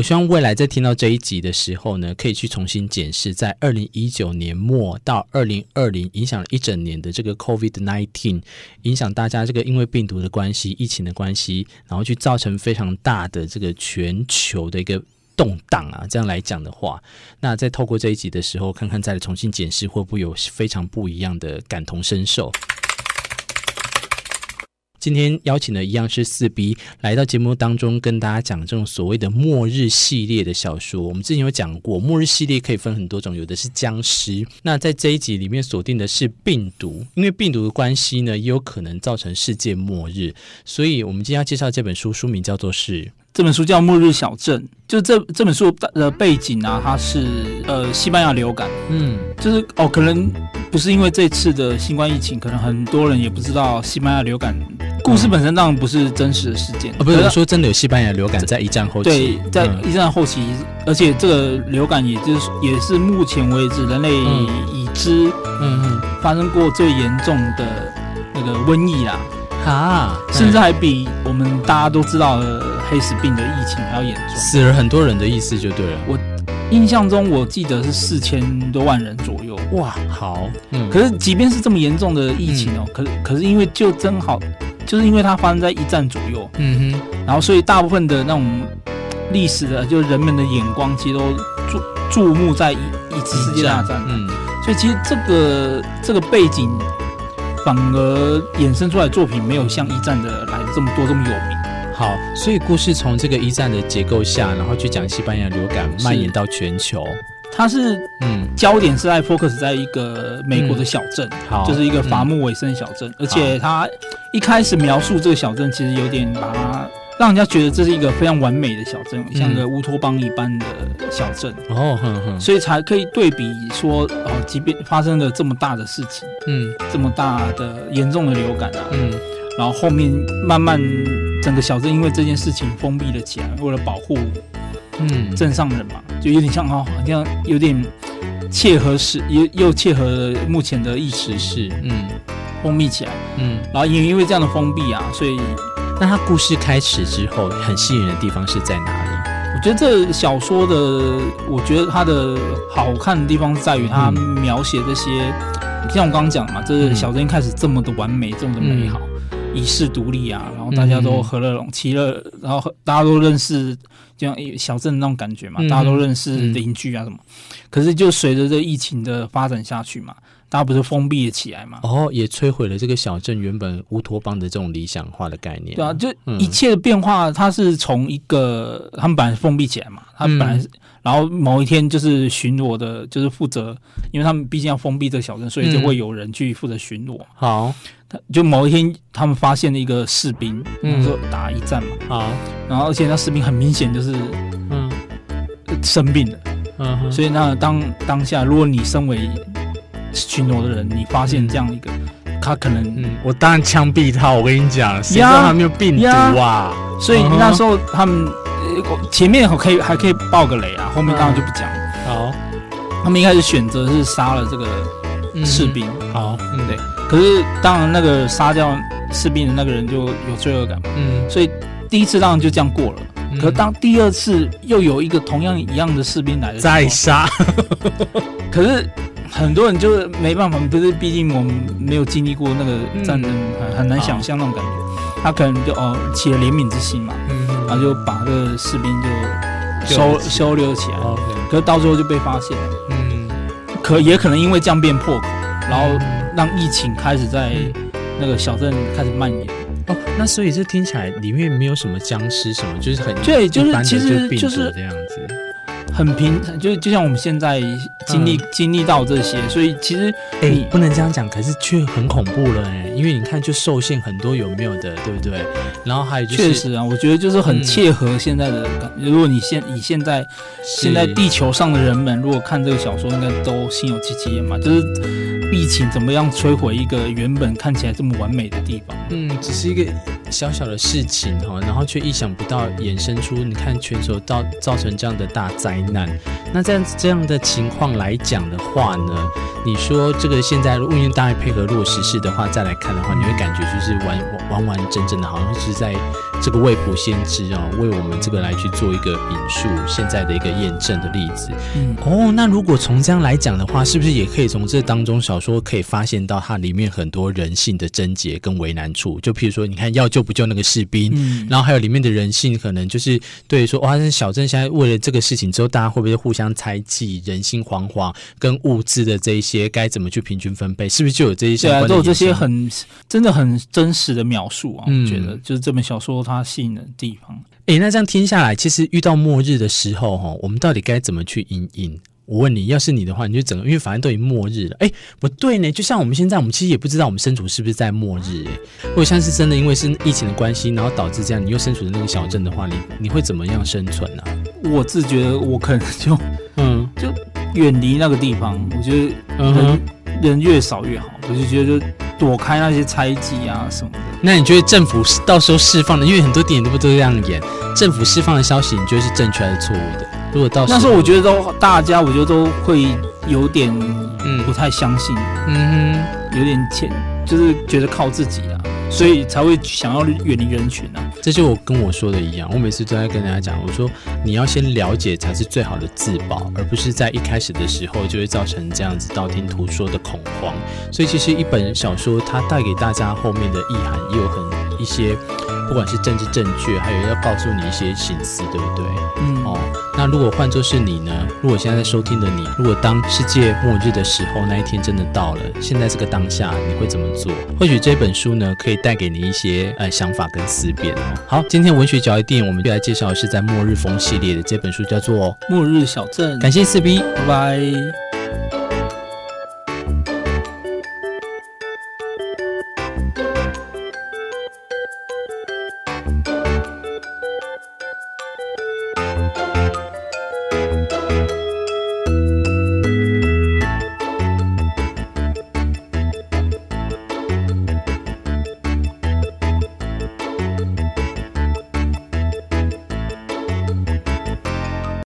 我希望未来在听到这一集的时候呢，可以去重新检视，在二零一九年末到二零二零影响了一整年的这个 COVID-19，影响大家这个因为病毒的关系、疫情的关系，然后去造成非常大的这个全球的一个动荡啊。这样来讲的话，那在透过这一集的时候，看看再重新检视，会不会有非常不一样的感同身受。今天邀请的一样是四 B 来到节目当中，跟大家讲这种所谓的末日系列的小说。我们之前有讲过，末日系列可以分很多种，有的是僵尸。那在这一集里面锁定的是病毒，因为病毒的关系呢，也有可能造成世界末日。所以我们今天要介绍这本书，书名叫做是。这本书叫《末日小镇》，就这这本书的背景啊，它是呃西班牙流感，嗯，就是哦，可能不是因为这次的新冠疫情，可能很多人也不知道西班牙流感。故事本身当然不是真实的事件，哦，不是说真的有西班牙流感在一战后期，对，在一战后期，嗯，而且这个流感也就是也是目前为止人类已知，嗯嗯，发生过最严重的那个瘟疫啦。啊，甚至还比我们大家都知道的黑死病的疫情还要严重，死了很多人的意思就对了。我印象中我记得是四千多万人左右。哇，好，嗯。可是即便是这么严重的疫情哦，嗯、可是可是因为就正好，就是因为它发生在一战左右，嗯哼。然后所以大部分的那种历史的，就是人们的眼光其实都注注目在一一次世界大战，嗯。所以其实这个这个背景。反而衍生出来的作品没有像一战的来的这么多这么有名。好，所以故事从这个一战的结构下，然后去讲西班牙流感蔓延到全球。它是嗯，焦点是在 focus 在一个美国的小镇，好、嗯，就是一个伐木韦森小镇，嗯、而且它一开始描述这个小镇，其实有点把它。让人家觉得这是一个非常完美的小镇，像个乌托邦一般的小镇哦，哼哼，所以才可以对比说，哦，即便发生了这么大的事情，嗯，这么大的严重的流感啊，嗯，然后后面慢慢整个小镇因为这件事情封闭了起来，为了保护，嗯，镇上人嘛，就有点像哦，好像有点切合时，又又切合目前的意识是，嗯，封闭起来，嗯，然后也因为这样的封闭啊，所以。那他故事开始之后，很吸引人的地方是在哪里？我觉得这小说的，我觉得它的好看的地方在于它描写这些，嗯、像我刚刚讲嘛，这是小镇一开始这么的完美，这么的美好，遗、嗯、世独立啊，然后大家都和乐融其乐，然后大家都认识，就像小镇那种感觉嘛，嗯、大家都认识邻居啊什么。可是就随着这疫情的发展下去嘛。大家不是封闭了起来嘛？哦，也摧毁了这个小镇原本乌托邦的这种理想化的概念。对啊，就一切的变化，它是从一个他们本来封闭起来嘛，他们本来是，然后某一天就是巡逻的，就是负责，因为他们毕竟要封闭这个小镇，所以就会有人去负责巡逻。好，他就某一天他们发现了一个士兵，嗯，说打一战嘛，好，然后而且那士兵很明显就是嗯。生病了，嗯，所以那当当下如果你身为巡逻的人，你发现这样一个，嗯、他可能，嗯，我当然枪毙他。我跟你讲，谁知道他没有病毒啊？所以那时候他们，前面可以还可以爆个雷啊，后面当然就不讲。好，他们一开始选择是杀了这个士兵。嗯、好，嗯，对。可是当然那个杀掉士兵的那个人就有罪恶感嘛。嗯，所以第一次当然就这样过了。嗯、可是当第二次又有一个同样一样的士兵来了，再杀。可是。很多人就是没办法，不是，毕竟我们没有经历过那个战争，很很难想象那种感觉。他可能就哦起了怜悯之心嘛，然后就把这个士兵就收收留起来。可是到最后就被发现了，嗯，可也可能因为这样变破口，然后让疫情开始在那个小镇开始蔓延。哦，那所以这听起来里面没有什么僵尸什么，就是很对，就是其实就是这样子。很平，就就像我们现在经历、嗯、经历到这些，所以其实你、欸、不能这样讲，可是却很恐怖了哎、欸，因为你看就受限很多有没有的，对不对？然后还有就是，确实啊，我觉得就是很切合现在的。嗯、如果你现以现在现在地球上的人们，如果看这个小说，应该都心有戚戚焉嘛。就是疫情怎么样摧毁一个原本看起来这么完美的地方？嗯，只是一个小小的事情哈，然后却意想不到衍生出你看全球造造成这样的大灾难。那这样这样的情况来讲的话呢，你说这个现在如果因为大家配合落实式的话，再来看的话，你会感觉就是完完完整整的，好像是在这个未卜先知哦，为我们这个来去做一个引述现在的一个验证的例子。嗯，哦，那如果从这样来讲的话，是不是也可以从这当中小说可以发现到它里面很多人性的症结跟为难处？就譬如说，你看要救不救那个士兵，嗯，然后还有里面的人性，可能就是对说，哇，这小镇现在为了这个事情之后，大家会不会互相猜忌，人心惶惶，跟物资的这一些该怎么去平均分配？是不是就有这一些？对啊，都有这些很真的很真实的描述啊。嗯，我觉得就是这本小说它吸引的地方。哎，那这样听下来，其实遇到末日的时候，哈，我们到底该怎么去应应？我问你，要是你的话，你就整个，因为反正都已经末日了。哎，不对呢，就像我们现在，我们其实也不知道我们身处是不是在末日。哎，如果像是真的，因为是疫情的关系，然后导致这样，你又身处的那个小镇的话，你你会怎么样生存呢？啊？我自觉得我可能就嗯，就远离那个地方。我觉得嗯哼。人越少越好，我就觉得就躲开那些猜忌啊什么的。那你觉得政府到时候释放的，因为很多电影都不都这样演，政府释放的消息，你觉得是正确还是错误的？如果到那时候我觉得都大家，我觉得都会有点嗯不太相信，嗯哼，有点欠，就是觉得靠自己啊。所以才会想要远离人群啊！这就我跟我说的一样，我每次都在跟大家讲，我说你要先了解才是最好的自保，而不是在一开始的时候就会造成这样子道听途说的恐慌。所以其实一本小说它带给大家后面的意涵也有很一些。不管是政治正确，还有要告诉你一些隐私，对不对？嗯哦，那如果换作是你呢？如果现在在收听的你，如果当世界末日的时候，那一天真的到了，现在这个当下，你会怎么做？或许这本书呢，可以带给你一些呃想法跟思辨哦。好，今天文学角一电影，我们就来介绍的是在末日风系列的这本书，叫做《末日小镇》。感谢四 B，拜拜。